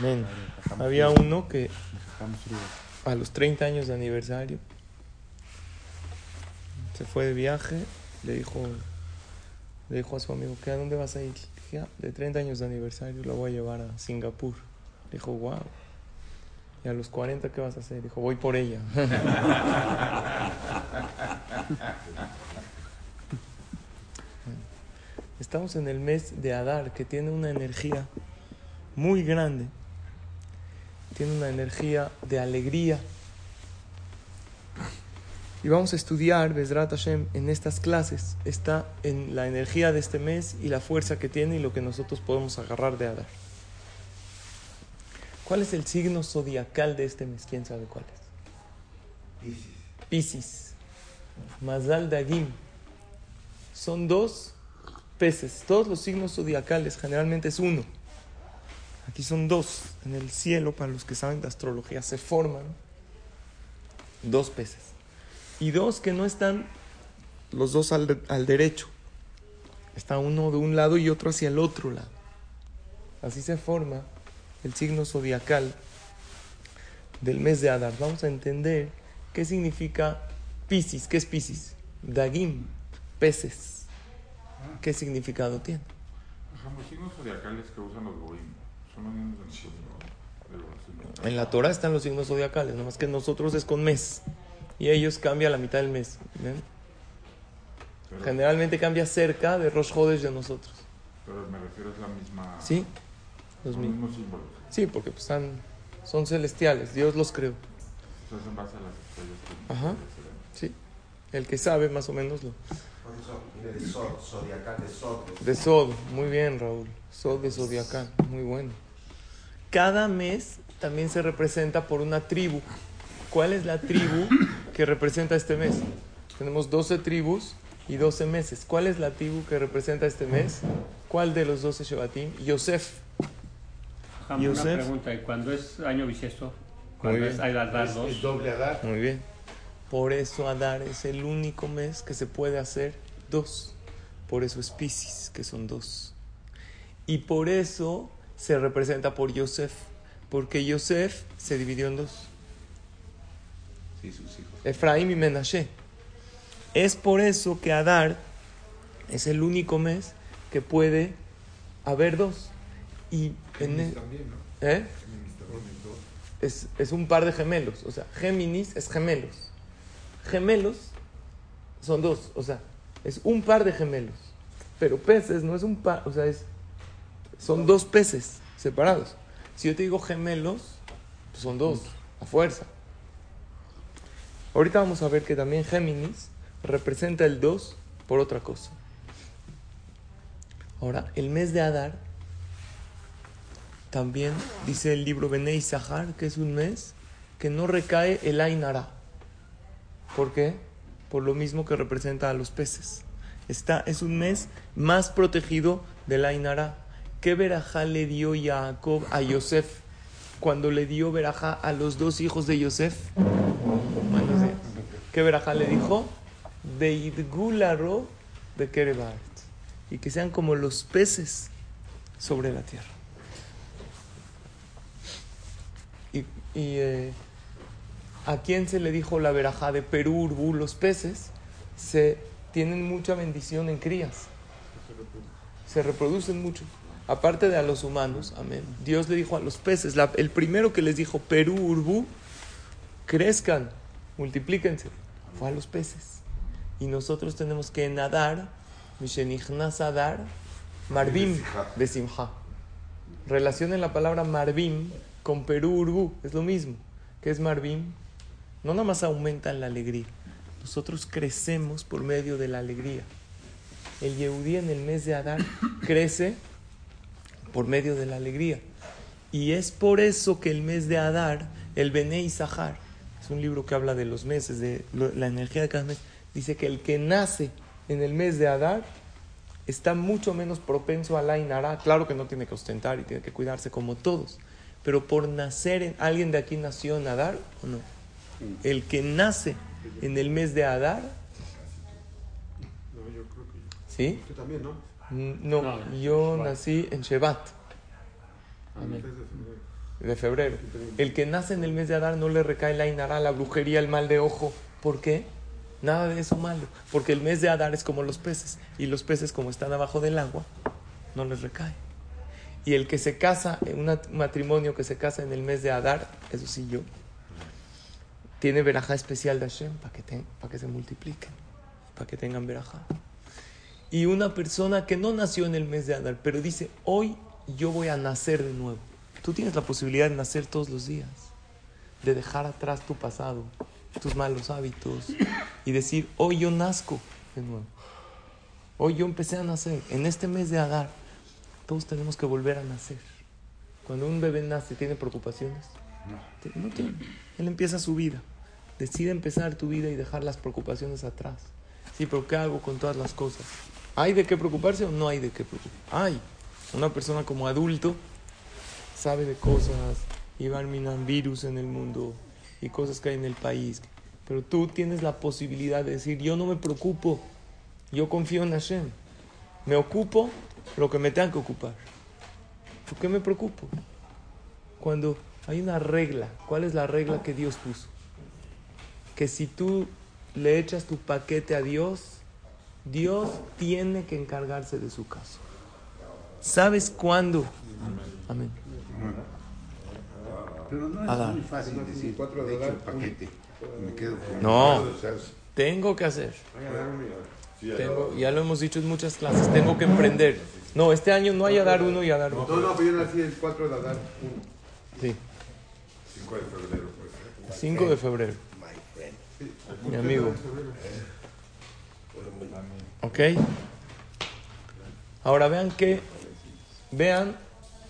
Amén. Había uno que a los 30 años de aniversario se fue de viaje, le dijo, le dijo a su amigo, ¿qué, ¿a dónde vas a ir? Dije, "Ah, de 30 años de aniversario la voy a llevar a Singapur. Le dijo, wow. ¿Y a los 40 qué vas a hacer? Dijo, voy por ella. Estamos en el mes de Adar, que tiene una energía muy grande. Tiene una energía de alegría. Y vamos a estudiar, Bezrat Hashem, en estas clases. Está en la energía de este mes y la fuerza que tiene y lo que nosotros podemos agarrar de Adar. ¿Cuál es el signo zodiacal de este mes? ¿Quién sabe cuál es? Piscis. Mazal Dagim. Son dos peces. Todos los signos zodiacales generalmente es uno. Aquí son dos. En el cielo, para los que saben de astrología, se forman dos peces. Y dos que no están los dos al, al derecho. Está uno de un lado y otro hacia el otro lado. Así se forma el signo zodiacal del mes de Adar. Vamos a entender qué significa Piscis. ¿Qué es Piscis? Dagim, peces. ¿Qué significado tiene? Los signos zodiacales que usan los goim En la Torah están los signos zodiacales, nomás que nosotros es con mes. Y ellos cambia la mitad del mes. ¿ven? Pero, Generalmente cambia cerca de Rosh Hodesh de nosotros. pero me refiero es la misma. ¿Sí? Los Los mismos. símbolos. Sí, porque pues, están, son celestiales. Dios los creó. Entonces, en base a las estrellas. que- Ajá. Sí. El que sabe más o menos lo. Por eso viene de Sod, zodiacal, de Sod. de- De Sod. Muy bien, Raúl. Sod de Zodiacal. Muy bueno. Cada mes también se representa por una tribu. ¿Cuál es la tribu que representa este mes? Tenemos 12 tribus y 12 meses. ¿Cuál es la tribu que representa este mes? ¿Cuál de los 12 Shevatim? Yosef. Ajá, Una Yosef. pregunta, ¿y cuando es año bisiesto? Cuando bien. es hay las Es, dos. es doble Adar. Muy bien. Por eso Adar es el único mes que se puede hacer dos. Por eso es Piscis, que son dos. Y por eso se representa por Yosef. Porque Yosef se dividió en dos. Sí, sus hijos. Efraín y Menashe. Es por eso que Adar es el único mes que puede haber dos. Y en Géminis el- también, ¿no? ¿eh? Es, es un par de gemelos. O sea, Géminis es gemelos. Gemelos son dos. O sea, es un par de gemelos. Pero peces no es un par. O sea, es, son dos peces separados. Si yo te digo gemelos, pues son dos, a fuerza. Ahorita vamos a ver que también Géminis representa el 2 por otra cosa. Ahora, el mes de Adar también dice el libro Benei Sahar que es un mes que no recae el Ainara. ¿Por qué? Por lo mismo que representa a los peces. Está, es un mes más protegido del Ainara. ¿Qué verajá le dio Jacob a Yosef cuando le dio verajá a los dos hijos de Yosef? ¿Qué verajá le dijo? Beidgularo de Kerebart. Y que sean como los peces sobre la tierra. Y, y, eh, a quién se le dijo la verajá de Perú, Urbú, los peces, se tienen mucha bendición en crías. Se reproducen mucho. Aparte de a los humanos, amén. Dios le dijo a los peces, la- el primero que les dijo Perú, Urbú, crezcan, multiplíquense, fue a los peces. Y nosotros tenemos que nadar, Mishenichnas Adar, Marvim de Simha. Relacionen la palabra Marvim con Perú Urbú, es lo mismo. ¿Qué es Marvim? No nada más aumenta la alegría, nosotros crecemos por medio de la alegría. El Yehudí en el mes de Adar crece por medio de la alegría. Y es por eso que el mes de Adar, el Bene Sahar, es un libro que habla de los meses, de la energía de cada mes, dice que el que nace en el mes de Adar está mucho menos propenso a la Inara. Claro que no tiene que ostentar y tiene que cuidarse como todos, pero por nacer en. ¿Alguien de aquí nació en Adar o no? El que nace en el mes de Adar, No, yo creo que ¿sí? Tú también, ¿no? No, No, yo nací en Shevat. Amén. de febrero. de febrero. El que nace en el mes de Adar no le recae la inara, la brujería, el mal de ojo. ¿Por qué? Nada de eso malo. Porque el mes de Adar es como los peces. Y los peces, como están abajo del agua, no les recae. Y el que se casa, en un matrimonio que se casa en el mes de Adar, eso sí yo, tiene verajá especial de Hashem para que, te- para que se multipliquen, para que tengan verajá. Y una persona que no nació en el mes de Adar, pero dice, hoy yo voy a nacer de nuevo. Tú tienes la posibilidad de nacer todos los días, de dejar atrás tu pasado, tus malos hábitos y decir, hoy yo nazco de nuevo. Hoy yo empecé a nacer. En este mes de Adar, todos tenemos que volver a nacer. Cuando un bebé nace, ¿tiene preocupaciones? Te- No tiene. Él empieza su vida. Decide empezar tu vida y dejar las preocupaciones atrás. Sí, pero ¿qué hago con todas las cosas? ¿Hay de qué preocuparse o no hay de qué preocuparse? Hay. Una persona como adulto sabe de cosas y va a eliminar virus en el mundo y cosas que hay en el país. Pero tú tienes la posibilidad de decir, yo no me preocupo, yo confío en Hashem. Me ocupo lo que me tenga que ocupar. ¿Por qué me preocupo? Cuando hay una regla, ¿cuál es la regla que Dios puso? Que si tú le echas tu paquete a Dios, Dios tiene que encargarse de su caso. ¿Sabes cuándo? Amén. Pero no es Adán. muy fácil decir, Cuatro de de hecho, Adán, el paquete. Me quedo con No. Tengo que hacer. Tengo, ya lo hemos dicho en muchas clases. Tengo que emprender. No, este año no hay a dar uno y a dar No, uno. no, pero yo nací el 4 de Adán. uno. Sí, 5 de febrero, pues. 5 de febrero. Mi amigo. ¿Ok? Ahora vean qué, vean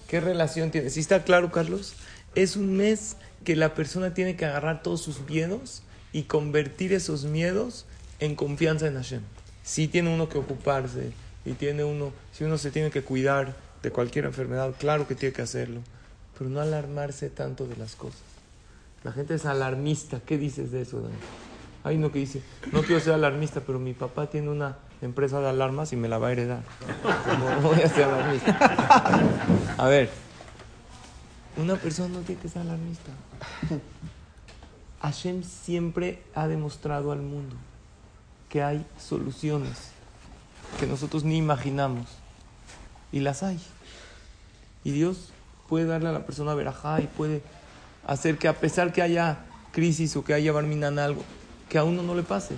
qué relación tiene. ¿Sí está claro, Carlos? Es un mes que la persona tiene que agarrar todos sus miedos y convertir esos miedos en confianza en Hashem. Sí tiene uno que ocuparse y tiene uno, si uno se tiene que cuidar de cualquier enfermedad, claro que tiene que hacerlo, pero no alarmarse tanto de las cosas. La gente es alarmista. ¿Qué dices de eso, Dani? Hay uno que dice, no quiero ser alarmista, pero mi papá tiene una empresa de alarmas y me la va a heredar. No, voy a ser alarmista. A ver, una persona no tiene que ser alarmista. Hashem siempre ha demostrado al mundo que hay soluciones que nosotros ni imaginamos. Y las hay. Y Dios puede darle a la persona verajá y puede hacer que a pesar que haya crisis o que haya barminan algo, que a uno no le pase.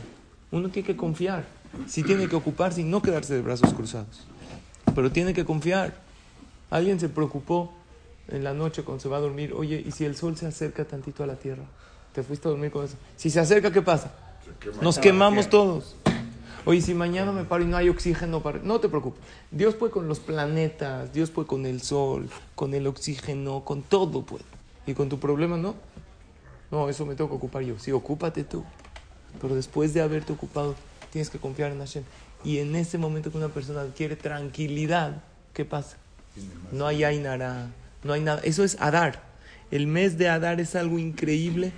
Uno tiene que confiar. Si tiene que ocuparse y no quedarse de brazos cruzados. Pero tiene que confiar. Alguien se preocupó en la noche cuando se va a dormir. Oye, ¿y si el sol se acerca tantito a la tierra? Te fuiste a dormir con eso. Si se acerca, ¿qué pasa? Nos quemamos todos. Oye, si mañana me paro y no hay oxígeno para... No te preocupes. Dios puede con los planetas, Dios puede con el sol, con el oxígeno, con todo puede. Y con tu problema no. No, eso me tengo que ocupar yo. Sí, ocúpate tú. Pero después de haberte ocupado, tienes que confiar en Hashem. Y en ese momento que una persona quiere tranquilidad, ¿qué pasa? No hay Ainara, no hay nada. Eso es Adar. El mes de Adar es algo increíble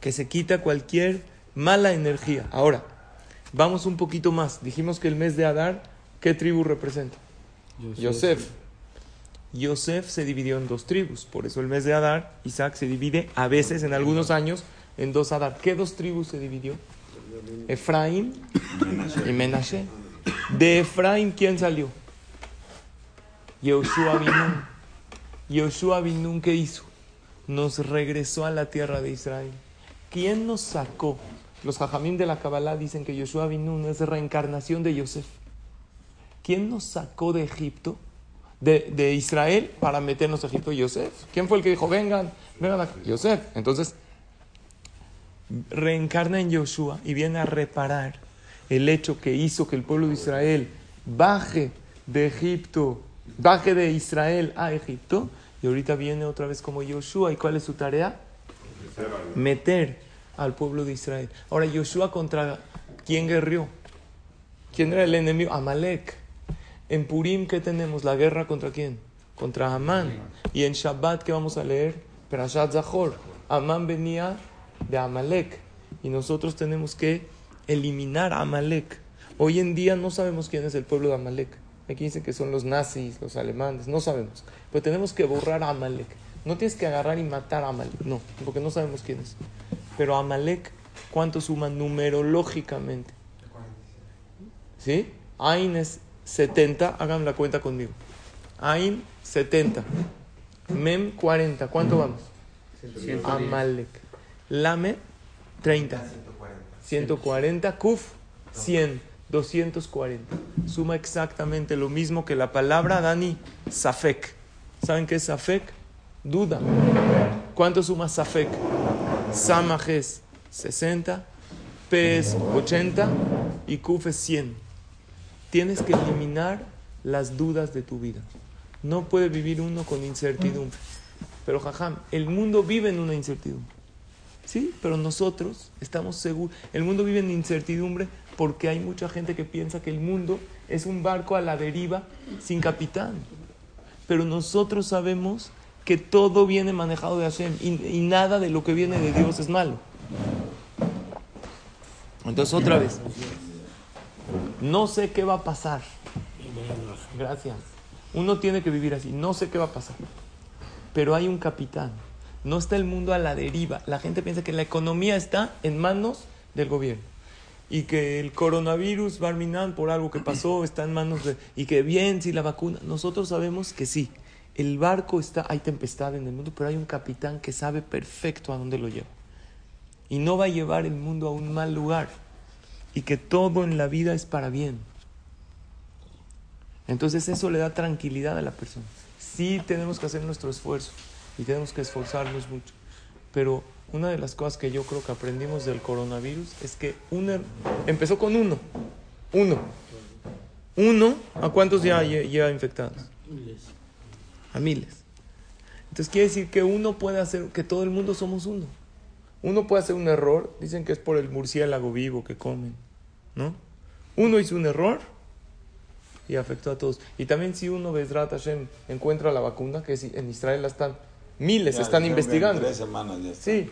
que se quita cualquier mala energía. Ahora, vamos un poquito más. Dijimos que el mes de Adar, ¿qué tribu representa? Yosef. Yosef se dividió en dos tribus. Por eso el mes de Adar, Isaac se divide a veces, en algunos años, en dos Adar. ¿Qué dos tribus se dividió? Efraín y Menashe. De Efraín, ¿quién salió? Yehoshua Binun. Yehoshua Binun, ¿qué hizo? Nos regresó a la tierra de Israel. ¿Quién nos sacó? Los jajamín de la Kabbalah dicen que Yoshua Binun es reencarnación de Yosef. ¿Quién nos sacó de Egipto, de, de Israel, para meternos a Egipto? Yosef. ¿Quién fue el que dijo, vengan, vengan acá? Yosef. Entonces, reencarna en Yoshua y viene a reparar el hecho que hizo que el pueblo de Israel baje de Egipto, baje de Israel a Egipto Y ahorita viene otra vez como Yoshua. ¿Y cuál es su tarea? Meter al pueblo de Israel. Ahora, Yoshua contra quién guerrió? ¿Quién era el enemigo? Amalek. En Purim, ¿qué tenemos? ¿La guerra contra quién? Contra Amán. Y en Shabbat, ¿qué vamos a leer? Perashat Zahor. Amán venía de Amalek. Y nosotros tenemos que eliminar a Amalek. Hoy en día no sabemos quién es el pueblo de Amalek. Aquí dicen que son los nazis, los alemanes, no sabemos. Pero tenemos que borrar a Amalek. No tienes que agarrar y matar a Amalek, no, porque no sabemos quién es. Pero Amalek, ¿cuánto suma numerológicamente? ¿Sí? Ain es 70, hagan la cuenta conmigo. Ain 70. Mem 40, ¿cuánto vamos? Amalek. Lame 30. 140. Kuf 100. 240. Suma exactamente lo mismo que la palabra Dani, Safek. ¿Saben qué es Safek? Duda. ¿Cuánto suma Safek? Samaj es 60, P es 80 y Kuf es 100. Tienes que eliminar las dudas de tu vida. No puede vivir uno con incertidumbre. Pero jajam, el mundo vive en una incertidumbre. Sí, pero nosotros estamos seguros. El mundo vive en incertidumbre porque hay mucha gente que piensa que el mundo es un barco a la deriva sin capitán. Pero nosotros sabemos que todo viene manejado de Hashem y, nada de lo que viene de Dios es malo. Entonces otra vez, no sé qué va a pasar. Gracias. Uno tiene que vivir así, no sé qué va a pasar. Pero hay un capitán. No está el mundo a la deriva. La gente piensa que la economía está en manos del gobierno y que el coronavirus, Barminan, por algo que pasó, está en manos de... y que bien, si la vacuna, nosotros sabemos que sí, el barco está, hay tempestad en el mundo, pero hay un capitán que sabe perfecto a dónde lo lleva. Y no va a llevar el mundo a un mal lugar. Y que todo en la vida es para bien. Entonces eso le da tranquilidad a la persona. Sí tenemos que hacer nuestro esfuerzo y tenemos que esforzarnos mucho. Pero una de las cosas que yo creo que aprendimos del coronavirus es que uno, empezó con uno. Uno. Uno, ¿a cuántos ya lleva infectados? A miles. Entonces quiere decir que uno puede hacer, que todo el mundo somos uno. Uno puede hacer un error, dicen que es por el murciélago vivo que comen, ¿no? Uno hizo un error y afectó a todos. Y también si uno, Bezrat Hashem, encuentra la vacuna, que en Israel la están Miles están investigando. Tres semanas ya Sí.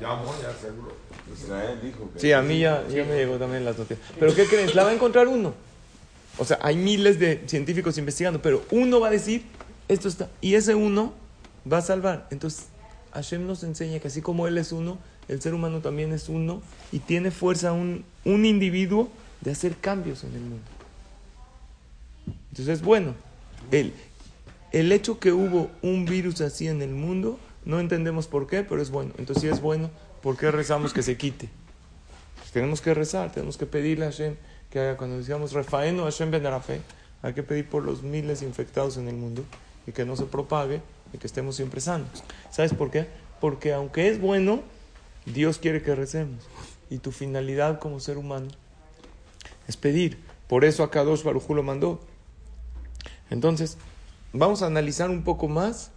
Ya, ya seguro. Israel dijo que. Sí, a mí ya, ya me llegó también las noticias. Pero ¿qué creen? La va a encontrar uno. O sea, hay miles de científicos investigando, pero uno va a decir, esto está. Y ese uno va a salvar. Entonces, Hashem nos enseña que así como Él es uno, el ser humano también es uno y tiene fuerza un, un individuo de hacer cambios en el mundo. Entonces, bueno, él, el hecho que hubo un virus así en el mundo, no entendemos por qué, pero es bueno. Entonces, si es bueno, ¿por qué rezamos que se quite? Pues tenemos que rezar, tenemos que pedirle a Hashem que haga, cuando decíamos Refaeno Hashem Ben hay que pedir por los miles infectados en el mundo y que no se propague y que estemos siempre sanos. ¿Sabes por qué? Porque aunque es bueno, Dios quiere que recemos. Y tu finalidad como ser humano es pedir. Por eso dos Barujú lo mandó. Entonces, Vamos a analizar un poco más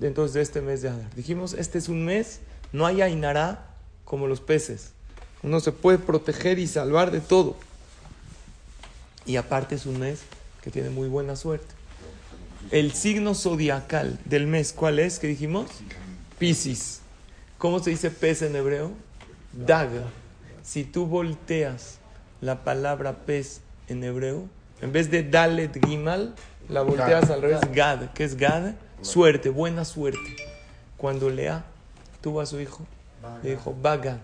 entonces de este mes de Adar. Dijimos, este es un mes, no hay Ainará como los peces. Uno se puede proteger y salvar de todo. Y aparte es un mes que tiene muy buena suerte. El signo zodiacal del mes, ¿cuál es? ¿Qué dijimos? Piscis. ¿Cómo se dice pez en hebreo? Daga. Si tú volteas la palabra pez en hebreo, en vez de Dalet Gimal, la volteas al revés, Gad. ¿Qué es Gad? Suerte, buena suerte. Cuando Lea tuvo a su hijo, le dijo, Baga.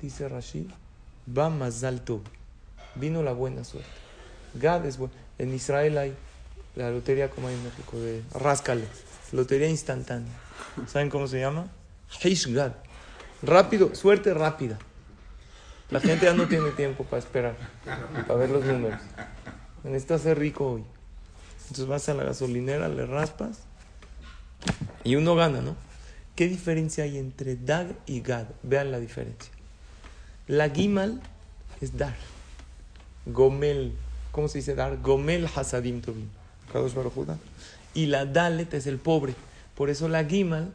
Dice Rashid, va más alto. Vino la buena suerte. Gad es bueno. En Israel hay la lotería como hay en México, de Ráscale. Lotería instantánea. ¿Saben cómo se llama? Gad. Rápido, suerte rápida. La gente ya no tiene tiempo para esperar, para ver los números. Necesita ser rico hoy. Entonces vas a la gasolinera, le raspas y uno gana, ¿no? ¿Qué diferencia hay entre Dag y Gad? Vean la diferencia. La Gimal es dar. Gomel, ¿cómo se dice dar? Gomel Hasadim Tobin. Y la Dalet es el pobre. Por eso la Gimal,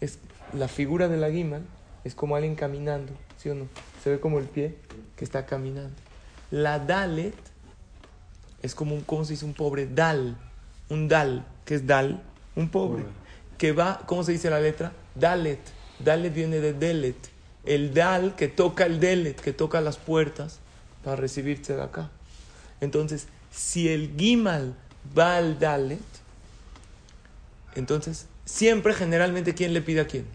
es, la figura de la Gimal es como alguien caminando, ¿sí o no? Se ve como el pie que está caminando. La Dalet es como un, ¿cómo se dice un pobre? Dal, un Dal, que es Dal, un pobre. Que va, ¿cómo se dice la letra? Dalet. Dalet viene de Delet. El Dal que toca el Delet, que toca las puertas para recibirse de acá. Entonces, si el Gimal va al Dalet, entonces, siempre generalmente, ¿quién le pide a quién?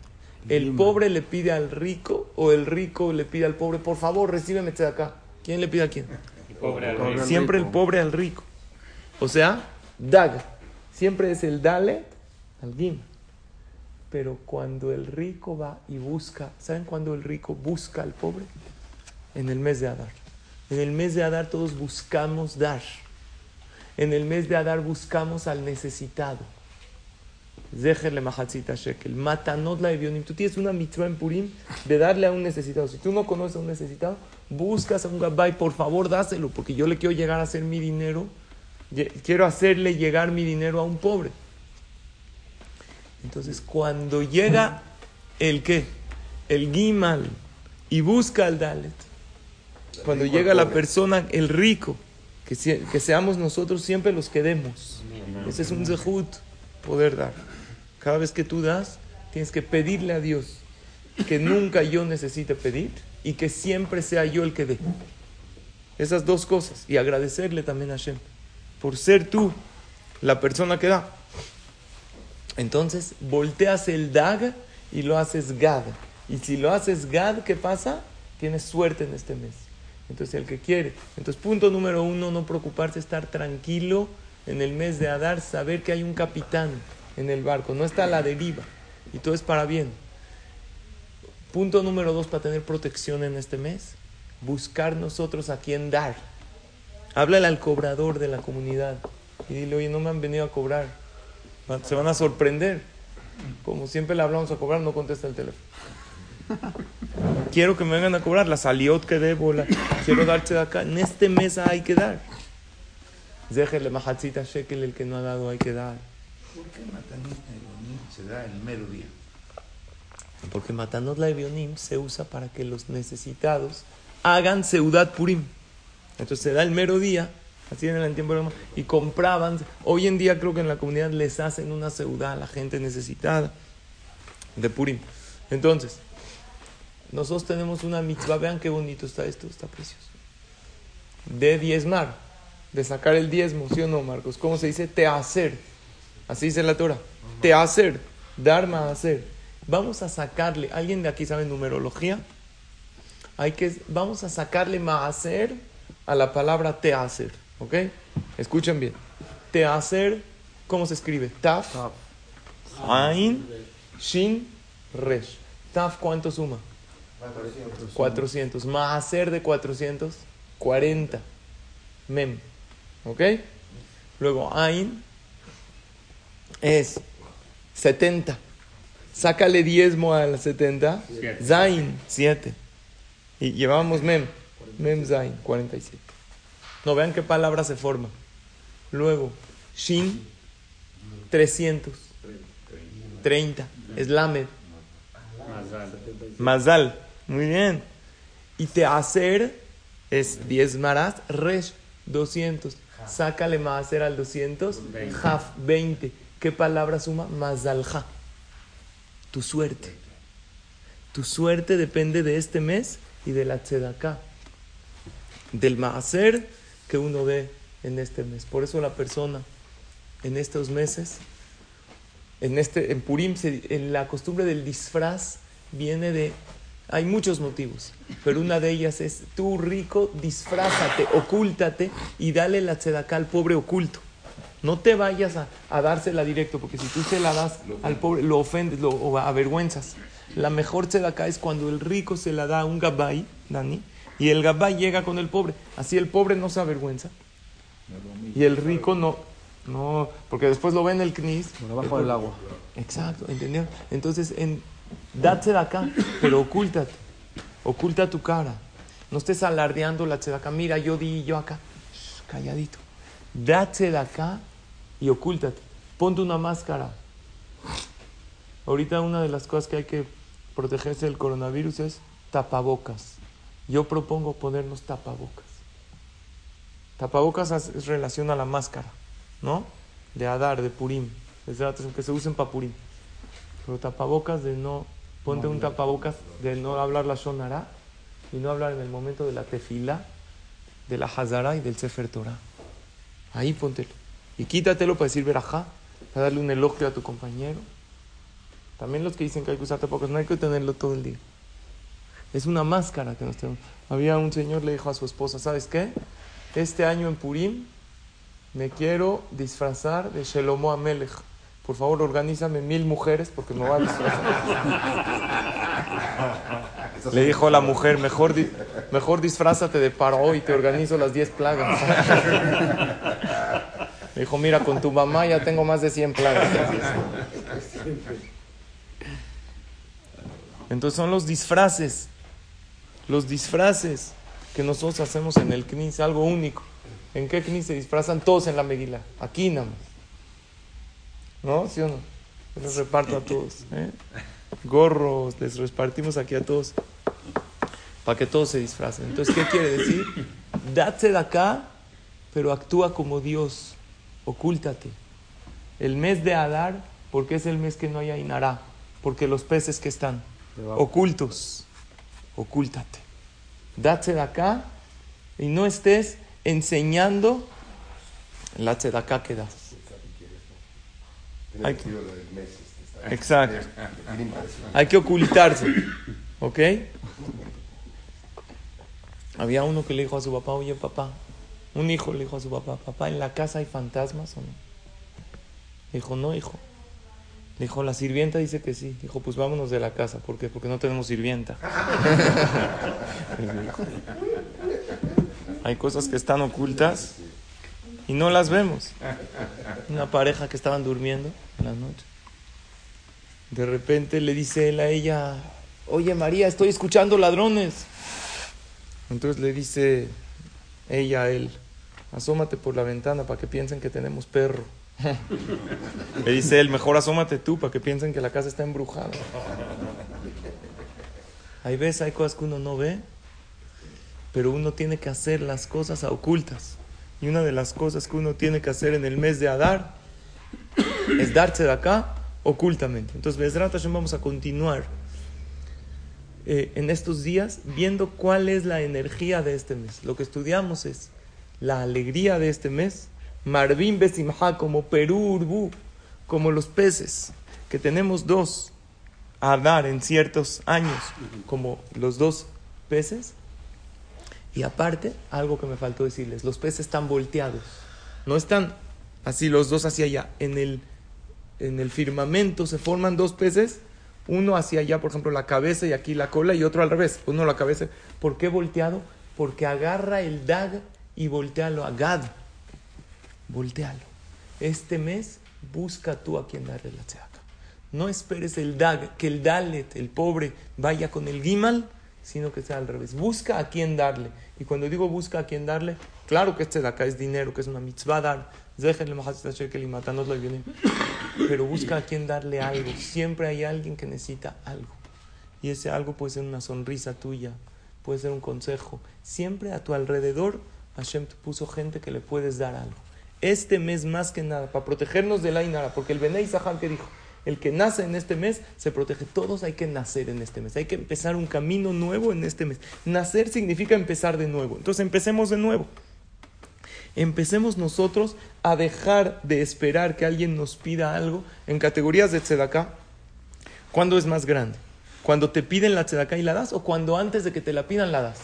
El pobre le pide al rico o el rico le pide al pobre, por favor, recíbeme de acá. ¿Quién le pide a quién? Siempre el pobre al rico. O sea, Dag. Siempre es el Dalet al Gimal. Pero cuando el rico va y busca, ¿saben cuándo el rico busca al pobre? En el mes de Adar. En el mes de Adar todos buscamos dar. En el mes de Adar buscamos al necesitado. Zeherle mahatzita shekel. Matanot la evionim. Tú tienes una mitzvah en Purim de darle a un necesitado. Si tú no conoces a un necesitado, buscas a un gabay, por favor, dáselo, porque yo le quiero llegar a hacer mi dinero. Quiero hacerle llegar mi dinero a un pobre. Entonces, cuando llega el qué? El Gimal y busca al Dalet. Cuando llega la persona, el rico, que, que seamos nosotros siempre los que demos. Ese es un zehut, poder dar. Cada vez que tú das, tienes que pedirle a Dios que nunca yo necesite pedir y que siempre sea yo el que dé. Esas dos cosas. Y agradecerle también a Hashem por ser tú la persona que da. Entonces, volteas el dag y lo haces gad. Y si lo haces gad, ¿qué pasa? Tienes suerte en este mes. Entonces, el que quiere. Entonces, punto número uno, no preocuparse, estar tranquilo en el mes de Adar, saber que hay un capitán en el barco, no está a la deriva. Y todo es para bien. Punto número dos, para tener protección en este mes, buscar nosotros a quién dar. Háblale al cobrador de la comunidad y dile, oye, no me han venido a cobrar se van a sorprender. Como siempre le hablamos a cobrar, no contesta el teléfono. Quiero que me vengan a cobrar la saliot que debo, la, quiero darse de acá. En este mes hay que dar. Déjele majatzita shekel, el que no ha dado hay que dar. ¿Por qué Matanot Evionim se da el mero día? Porque Matanot la Evionim se usa para que los necesitados hagan Seudat Purim. Entonces se da el mero día Así en el tiempo y compraban. Hoy en día creo que en la comunidad les hacen una ciudad a la gente necesitada de Purim. Entonces, nosotros tenemos una mitzvah. Vean qué bonito está esto, está precioso. De diezmar, de sacar el diezmo, ¿sí o no, Marcos? ¿Cómo se dice? Te hacer. Así dice la Torah. Te hacer. Dar más hacer. Vamos a sacarle. ¿Alguien de aquí sabe numerología? Hay que, vamos a sacarle más hacer a la palabra te hacer. ¿Ok? Escuchen bien. Teaser, ¿cómo se escribe? Taf, Ain, Shin, Resh. Taf, ¿cuánto suma? 400. 400. Maaser de 400, 40. Mem. ¿Ok? Luego Ain es 70. Sácale diezmo al 70. Zain, 7. Y llevamos Mem. Mem Zain, 47. No, vean qué palabra se forma. Luego, Shin, 300. 30. Es Lamed. Mazal. Muy bien. Y Teaser es 10 maras. Resh, 200. Sácale Maaser al 200. Jaf, 20. ¿Qué palabra suma? Mazalja. Tu suerte. Tu suerte depende de este mes y de la Tzedaká. Del Maaser que uno ve en este mes. Por eso la persona en estos meses, en, este, en Purim, en la costumbre del disfraz viene de... Hay muchos motivos, pero una de ellas es, tú rico, disfrázate, ocúltate y dale la tzedaká al pobre oculto. No te vayas a, a, dársela directo, porque si tú se la das al pobre, lo ofendes lo, o avergüenzas. La mejor tzedaká es cuando el rico se la da a un gabay, Dani, y el gabá llega con el pobre. Así el pobre no se avergüenza. Y el rico no. No, porque después lo ve en el knis. Por del agua. Exacto, ¿entendieron? Entonces, en, date acá, pero ocúltate. Oculta tu cara. No estés alardeando la acá. Mira, yo di yo acá. calladito. Date de acá y ocúltate. Ponte una máscara. Ahorita una de las cosas que hay que protegerse del coronavirus es tapabocas. Yo propongo ponernos tapabocas. Tapabocas es relación a la máscara, ¿no? De Adar, de Purim. Es que se usen para Purim. Pero tapabocas de no. Ponte un tapabocas de no hablar la Shonara y no hablar en el momento de la tefila, de la Hazara y del Sefer Torah. Ahí póntelo. Y quítatelo para decir verajá, para darle un elogio a tu compañero. También los que dicen que hay que usar tapabocas, no hay que tenerlo todo el día. Es una máscara que nos tenemos. Había un señor le dijo a su esposa, ¿sabes qué? Este año en Purim me quiero disfrazar de Shelomo Amelech. Por favor, organízame mil mujeres porque me voy a disfrazar. Le dijo a la mujer, mejor, mejor disfrázate de paro y te organizo las diez plagas. Le dijo, mira, con tu mamá ya tengo más de 100 plagas. Entonces son los disfraces, los disfraces que nosotros hacemos en el CNIS, algo único. ¿En qué CNIS se disfrazan todos en la Meguila? Aquí nada más. ¿No? ¿Sí o no? les reparto a todos. ¿eh? Gorros, les repartimos aquí a todos. Para que todos se disfracen. Entonces, ¿qué quiere decir? Date de acá, pero actúa como Dios. Ocúltate. El mes de Adar, porque es el mes que no hay Ainara. Porque los peces que están ocultos, ocúltate. Date de acá y no estés enseñando la acá que das. Hay que, exacto. Hay que ocultarse. ¿Ok? Había uno que le dijo a su papá, oye papá, un hijo le dijo a su papá, papá, ¿en la casa hay fantasmas o no? dijo, no, hijo. Le dijo, la sirvienta dice que sí. Dijo, pues vámonos de la casa. ¿Por qué? Porque no tenemos sirvienta. Hay cosas que están ocultas y no las vemos. Una pareja que estaban durmiendo en la noche. De repente le dice él a ella, oye María, estoy escuchando ladrones. Entonces le dice ella a él, asómate por la ventana para que piensen que tenemos perro. Le dice él, mejor asómate tú para que piensen que la casa está embrujada. Hay veces, hay cosas que uno no ve, pero uno tiene que hacer las cosas a ocultas. Y una de las cosas que uno tiene que hacer en el mes de Adar es darse de acá ocultamente. Entonces, vamos a continuar eh, en estos días viendo cuál es la energía de este mes. Lo que estudiamos es la alegría de este mes Marvin Besimha, como Perú Urbu, como los peces, que tenemos dos a dar en ciertos años, como los dos peces. Y aparte, algo que me faltó decirles, los peces están volteados, no están así los dos hacia allá. En el, en el firmamento se forman dos peces, uno hacia allá, por ejemplo, la cabeza y aquí la cola, y otro al revés, uno la cabeza. ¿Por qué volteado? Porque agarra el dag y voltealo a Gad voltealo. Este mes busca tú a quien darle la tzedaka. No esperes el dag, que el dalet, el pobre, vaya con el gimal, sino que sea al revés. Busca a quien darle. Y cuando digo busca a quien darle, claro que este acá es dinero, que es una mitzvah dar. Pero busca a quien darle algo. Siempre hay alguien que necesita algo. Y ese algo puede ser una sonrisa tuya, puede ser un consejo. Siempre a tu alrededor, Hashem te puso gente que le puedes dar algo este mes más que nada, para protegernos de la Inara, porque el Benei Sahar que dijo, el que nace en este mes se protege. Todos hay que nacer en este mes, hay que empezar un camino nuevo en este mes. Nacer significa empezar de nuevo. Entonces empecemos de nuevo. Empecemos nosotros a dejar de esperar que alguien nos pida algo en categorías de tzedakah. ¿Cuándo es más grande? ¿Cuando te piden la tzedakah y la das o cuando antes de que te la pidan la das?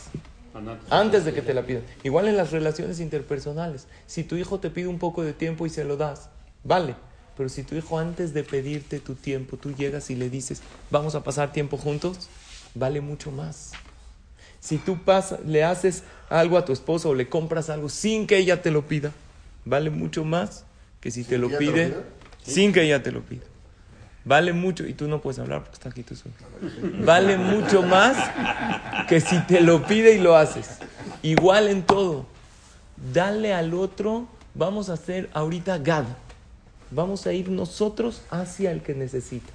Antes de que te la pidan. Igual en las relaciones interpersonales. Si tu hijo te pide un poco de tiempo y se lo das, vale. Pero si tu hijo antes de pedirte tu tiempo, tú llegas y le dices, vamos a pasar tiempo juntos, vale mucho más. Si tú le haces algo a tu esposa o le compras algo sin que ella te lo pida, vale mucho más que si te lo pide sin que ella te lo pida. Vale mucho, y tú no puedes hablar porque está aquí tu Vale mucho más que si te lo pide y lo haces. Igual en todo. Dale al otro, vamos a hacer ahorita Gad. Vamos a ir nosotros hacia el que necesita.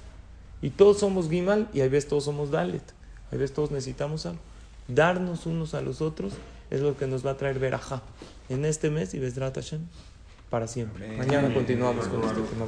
Y todos somos Gimal y a veces todos somos Dalet. A veces todos necesitamos algo. Darnos unos a los otros es lo que nos va a traer Berajá en este mes y Besdrat Hashem para siempre. Mañana continuamos con este tema.